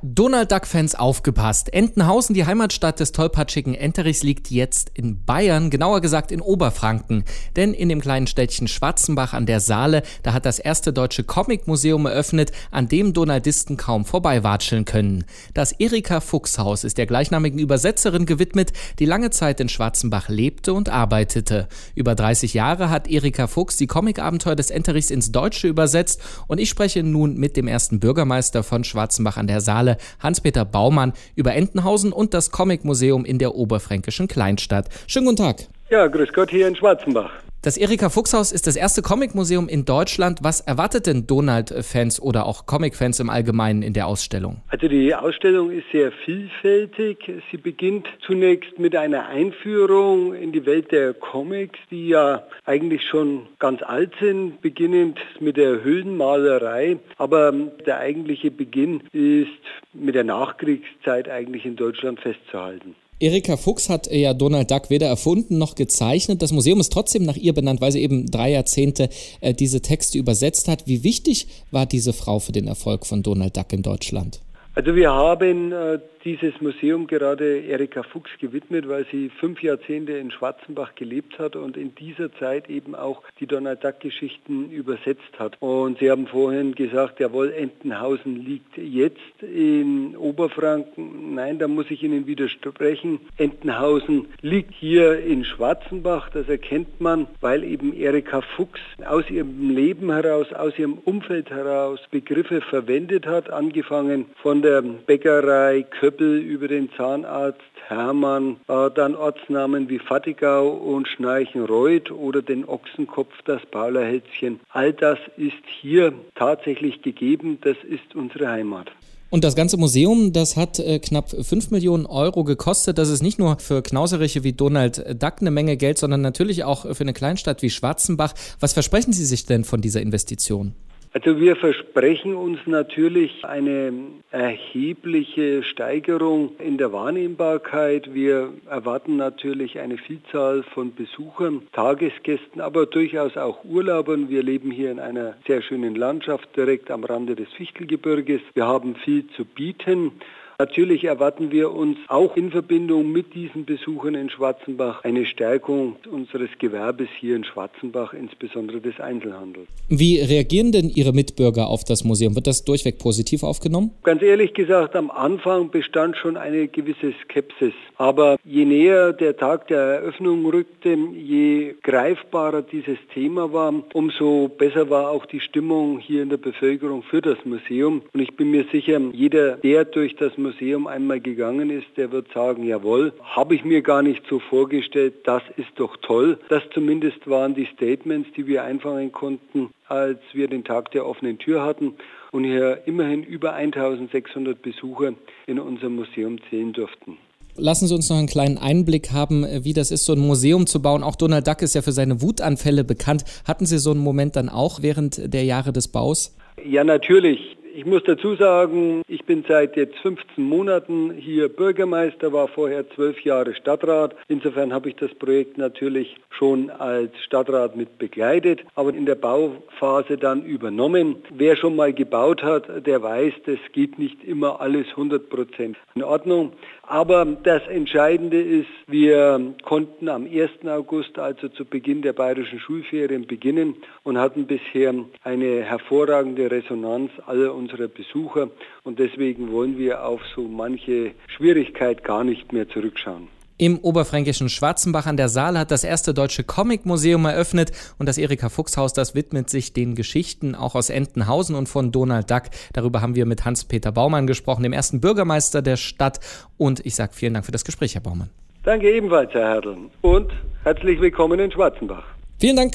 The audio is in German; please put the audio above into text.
Donald Duck-Fans aufgepasst. Entenhausen, die Heimatstadt des tollpatschigen Enterichs, liegt jetzt in Bayern, genauer gesagt in Oberfranken. Denn in dem kleinen Städtchen Schwarzenbach an der Saale, da hat das erste deutsche Comicmuseum eröffnet, an dem Donaldisten kaum vorbeiwatscheln können. Das Erika Fuchs Haus ist der gleichnamigen Übersetzerin gewidmet, die lange Zeit in Schwarzenbach lebte und arbeitete. Über 30 Jahre hat Erika Fuchs die Comicabenteuer des Enterichs ins Deutsche übersetzt und ich spreche nun mit dem ersten Bürgermeister von Schwarzenbach an der Saale, Hans-Peter Baumann, über Entenhausen und das Comicmuseum in der oberfränkischen Kleinstadt. Schönen guten Tag. Ja, grüß Gott hier in Schwarzenbach. Das Erika Fuchs Haus ist das erste Comicmuseum in Deutschland. Was erwartet denn Donald-Fans oder auch Comic-Fans im Allgemeinen in der Ausstellung? Also die Ausstellung ist sehr vielfältig. Sie beginnt zunächst mit einer Einführung in die Welt der Comics, die ja eigentlich schon ganz alt sind, beginnend mit der Höhlenmalerei. Aber der eigentliche Beginn ist mit der Nachkriegszeit eigentlich in Deutschland festzuhalten. Erika Fuchs hat ja Donald Duck weder erfunden noch gezeichnet. Das Museum ist trotzdem nach ihr benannt, weil sie eben drei Jahrzehnte äh, diese Texte übersetzt hat. Wie wichtig war diese Frau für den Erfolg von Donald Duck in Deutschland? Also wir haben äh, dieses Museum gerade Erika Fuchs gewidmet, weil sie fünf Jahrzehnte in Schwarzenbach gelebt hat und in dieser Zeit eben auch die Donald Duck Geschichten übersetzt hat. Und Sie haben vorhin gesagt, jawohl, Entenhausen liegt jetzt in Oberfranken. Nein, da muss ich Ihnen widersprechen. Entenhausen liegt hier in Schwarzenbach. Das erkennt man, weil eben Erika Fuchs aus ihrem Leben heraus, aus ihrem Umfeld heraus Begriffe verwendet hat, angefangen von der der Bäckerei Köppel über den Zahnarzt Hermann, äh, dann Ortsnamen wie Fattigau und Schnarchenreuth oder den Ochsenkopf, das Paulerhälzchen. All das ist hier tatsächlich gegeben, das ist unsere Heimat. Und das ganze Museum, das hat äh, knapp 5 Millionen Euro gekostet. Das ist nicht nur für Knauseriche wie Donald Duck eine Menge Geld, sondern natürlich auch für eine Kleinstadt wie Schwarzenbach. Was versprechen Sie sich denn von dieser Investition? Also wir versprechen uns natürlich eine erhebliche Steigerung in der Wahrnehmbarkeit. Wir erwarten natürlich eine Vielzahl von Besuchern, Tagesgästen, aber durchaus auch Urlaubern. Wir leben hier in einer sehr schönen Landschaft direkt am Rande des Fichtelgebirges. Wir haben viel zu bieten. Natürlich erwarten wir uns auch in Verbindung mit diesen Besuchern in Schwarzenbach eine Stärkung unseres Gewerbes hier in Schwarzenbach, insbesondere des Einzelhandels. Wie reagieren denn Ihre Mitbürger auf das Museum? Wird das durchweg positiv aufgenommen? Ganz ehrlich gesagt, am Anfang bestand schon eine gewisse Skepsis. Aber je näher der Tag der Eröffnung rückte, je greifbarer dieses Thema war, umso besser war auch die Stimmung hier in der Bevölkerung für das Museum. Und ich bin mir sicher, jeder, der durch das Museum Museum einmal gegangen ist, der wird sagen, jawohl, habe ich mir gar nicht so vorgestellt, das ist doch toll. Das zumindest waren die Statements, die wir einfangen konnten, als wir den Tag der offenen Tür hatten und hier immerhin über 1600 Besucher in unserem Museum zählen durften. Lassen Sie uns noch einen kleinen Einblick haben, wie das ist, so ein Museum zu bauen. Auch Donald Duck ist ja für seine Wutanfälle bekannt. Hatten Sie so einen Moment dann auch während der Jahre des Baus? Ja, natürlich. Ich muss dazu sagen, ich bin seit jetzt 15 Monaten hier Bürgermeister, war vorher zwölf Jahre Stadtrat. Insofern habe ich das Projekt natürlich schon als Stadtrat mit begleitet, aber in der Bauphase dann übernommen. Wer schon mal gebaut hat, der weiß, das geht nicht immer alles 100 Prozent in Ordnung. Aber das Entscheidende ist, wir konnten am 1. August, also zu Beginn der bayerischen Schulferien, beginnen und hatten bisher eine hervorragende Resonanz aller unserer Besucher. Und deswegen wollen wir auf so manche Schwierigkeit gar nicht mehr zurückschauen. Im oberfränkischen Schwarzenbach an der Saale hat das erste deutsche Comicmuseum eröffnet und das Erika Fuchs Haus, das widmet sich den Geschichten auch aus Entenhausen und von Donald Duck. Darüber haben wir mit Hans-Peter Baumann gesprochen, dem ersten Bürgermeister der Stadt. Und ich sage vielen Dank für das Gespräch, Herr Baumann. Danke ebenfalls, Herr Herdeln. Und herzlich willkommen in Schwarzenbach. Vielen Dank.